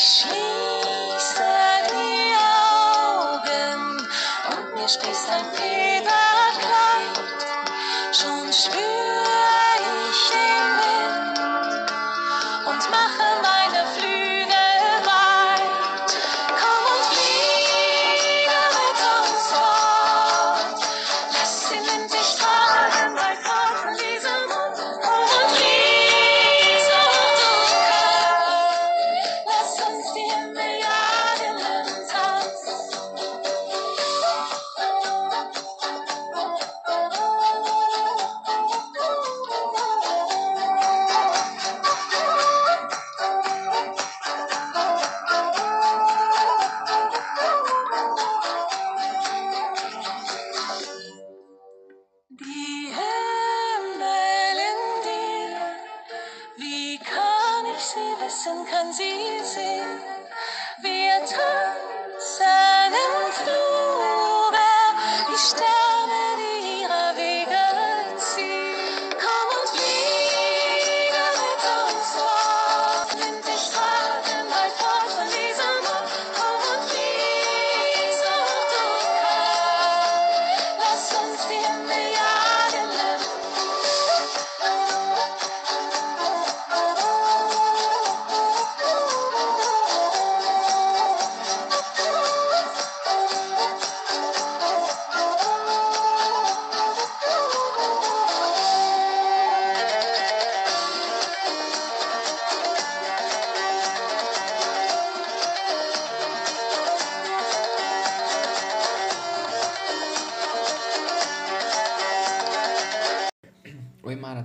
schließe die Augen und mir sprießt ein Federkleid. Schon spür sie wissen, kann sie sehen? Wir tanzen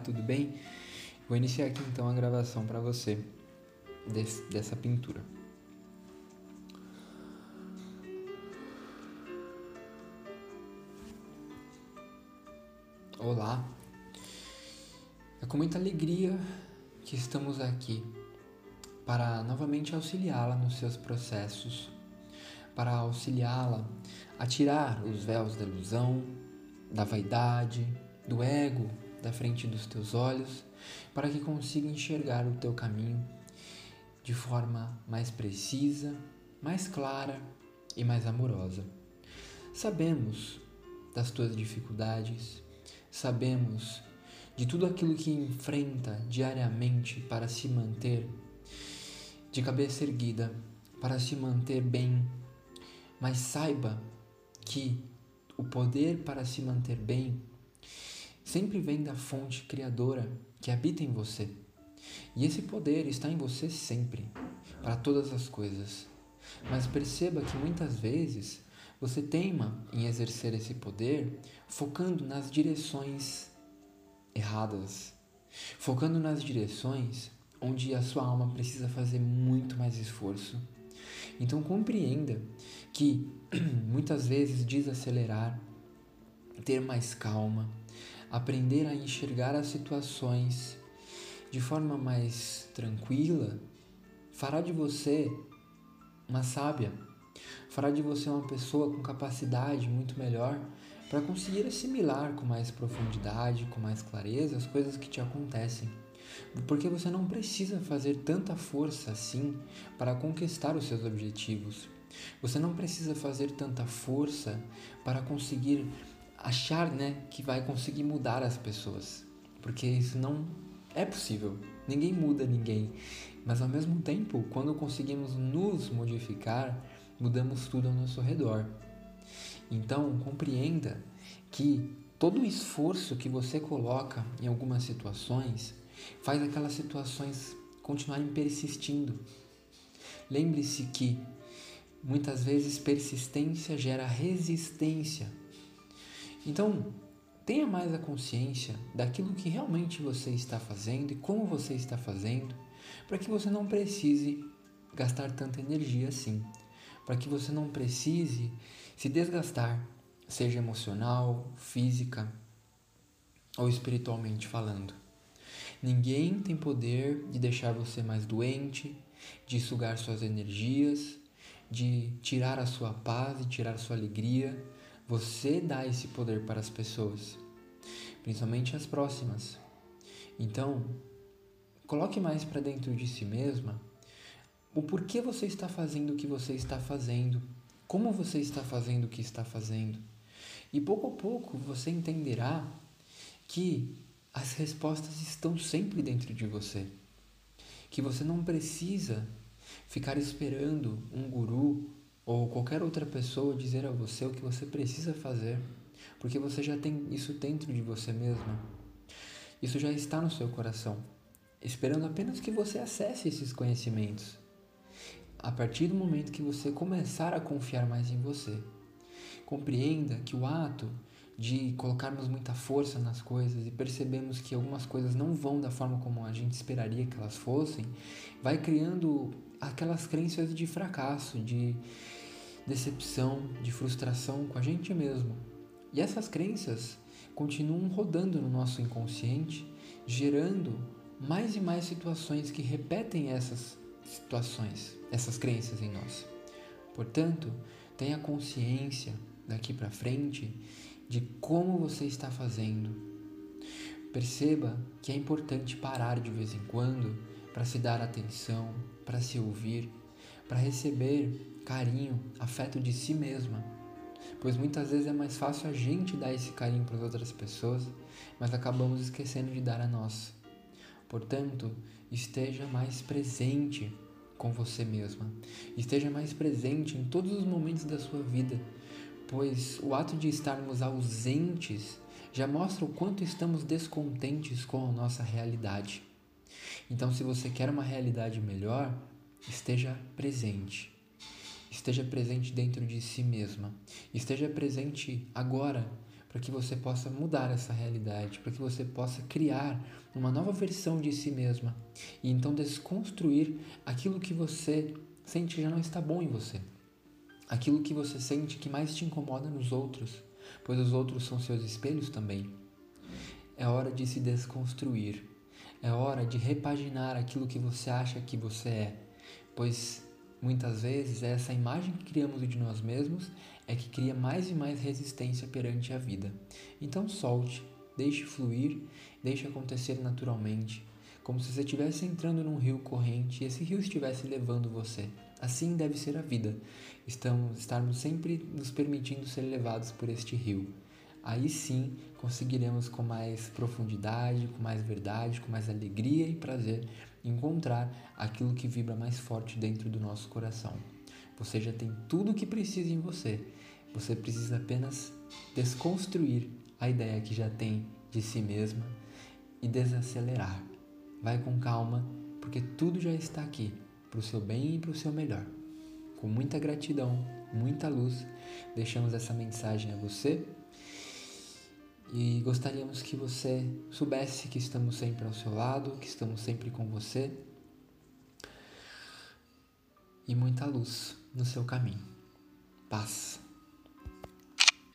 tudo bem? Vou iniciar aqui então a gravação para você desse- dessa pintura. Olá, é com muita alegria que estamos aqui para novamente auxiliá-la nos seus processos, para auxiliá-la a tirar os véus da ilusão, da vaidade, do ego da frente dos teus olhos, para que consiga enxergar o teu caminho de forma mais precisa, mais clara e mais amorosa. Sabemos das tuas dificuldades, sabemos de tudo aquilo que enfrenta diariamente para se manter de cabeça erguida, para se manter bem, mas saiba que o poder para se manter bem sempre vem da fonte criadora que habita em você. E esse poder está em você sempre, para todas as coisas. Mas perceba que muitas vezes você teima em exercer esse poder focando nas direções erradas, focando nas direções onde a sua alma precisa fazer muito mais esforço. Então compreenda que muitas vezes desacelerar, ter mais calma, aprender a enxergar as situações de forma mais tranquila, fará de você uma sábia, fará de você uma pessoa com capacidade muito melhor para conseguir assimilar com mais profundidade, com mais clareza as coisas que te acontecem. Porque você não precisa fazer tanta força assim para conquistar os seus objetivos. Você não precisa fazer tanta força para conseguir achar, né, que vai conseguir mudar as pessoas, porque isso não é possível. Ninguém muda ninguém, mas ao mesmo tempo, quando conseguimos nos modificar, mudamos tudo ao nosso redor. Então, compreenda que todo o esforço que você coloca em algumas situações faz aquelas situações continuarem persistindo. Lembre-se que muitas vezes persistência gera resistência. Então, tenha mais a consciência daquilo que realmente você está fazendo e como você está fazendo, para que você não precise gastar tanta energia assim, para que você não precise se desgastar, seja emocional, física ou espiritualmente falando. Ninguém tem poder de deixar você mais doente, de sugar suas energias, de tirar a sua paz e tirar a sua alegria. Você dá esse poder para as pessoas, principalmente as próximas. Então, coloque mais para dentro de si mesma o porquê você está fazendo o que você está fazendo, como você está fazendo o que está fazendo. E pouco a pouco você entenderá que as respostas estão sempre dentro de você. Que você não precisa ficar esperando um guru ou qualquer outra pessoa dizer a você o que você precisa fazer, porque você já tem isso dentro de você mesma. Isso já está no seu coração, esperando apenas que você acesse esses conhecimentos. A partir do momento que você começar a confiar mais em você, compreenda que o ato de colocarmos muita força nas coisas e percebemos que algumas coisas não vão da forma como a gente esperaria que elas fossem, vai criando aquelas crenças de fracasso, de decepção, de frustração com a gente mesmo. E essas crenças continuam rodando no nosso inconsciente, gerando mais e mais situações que repetem essas situações, essas crenças em nós. Portanto, tenha consciência daqui para frente de como você está fazendo. Perceba que é importante parar de vez em quando para se dar atenção, para se ouvir, para receber carinho, afeto de si mesma. Pois muitas vezes é mais fácil a gente dar esse carinho para as outras pessoas, mas acabamos esquecendo de dar a nós. Portanto, esteja mais presente com você mesma. Esteja mais presente em todos os momentos da sua vida, pois o ato de estarmos ausentes já mostra o quanto estamos descontentes com a nossa realidade. Então, se você quer uma realidade melhor, esteja presente. Esteja presente dentro de si mesma. Esteja presente agora para que você possa mudar essa realidade, para que você possa criar uma nova versão de si mesma e então desconstruir aquilo que você sente que já não está bom em você, aquilo que você sente que mais te incomoda nos outros, pois os outros são seus espelhos também. É hora de se desconstruir, é hora de repaginar aquilo que você acha que você é, pois muitas vezes é essa imagem que criamos de nós mesmos é que cria mais e mais resistência perante a vida. Então solte, deixe fluir, deixe acontecer naturalmente, como se você estivesse entrando num rio corrente e esse rio estivesse levando você. Assim deve ser a vida. Estamos estarmos sempre nos permitindo ser levados por este rio. Aí sim conseguiremos com mais profundidade, com mais verdade, com mais alegria e prazer encontrar aquilo que vibra mais forte dentro do nosso coração. Você já tem tudo o que precisa em você. Você precisa apenas desconstruir a ideia que já tem de si mesma e desacelerar. Vai com calma, porque tudo já está aqui para o seu bem e para o seu melhor. Com muita gratidão, muita luz, deixamos essa mensagem a você e gostaríamos que você soubesse que estamos sempre ao seu lado, que estamos sempre com você e muita luz no seu caminho. Paz.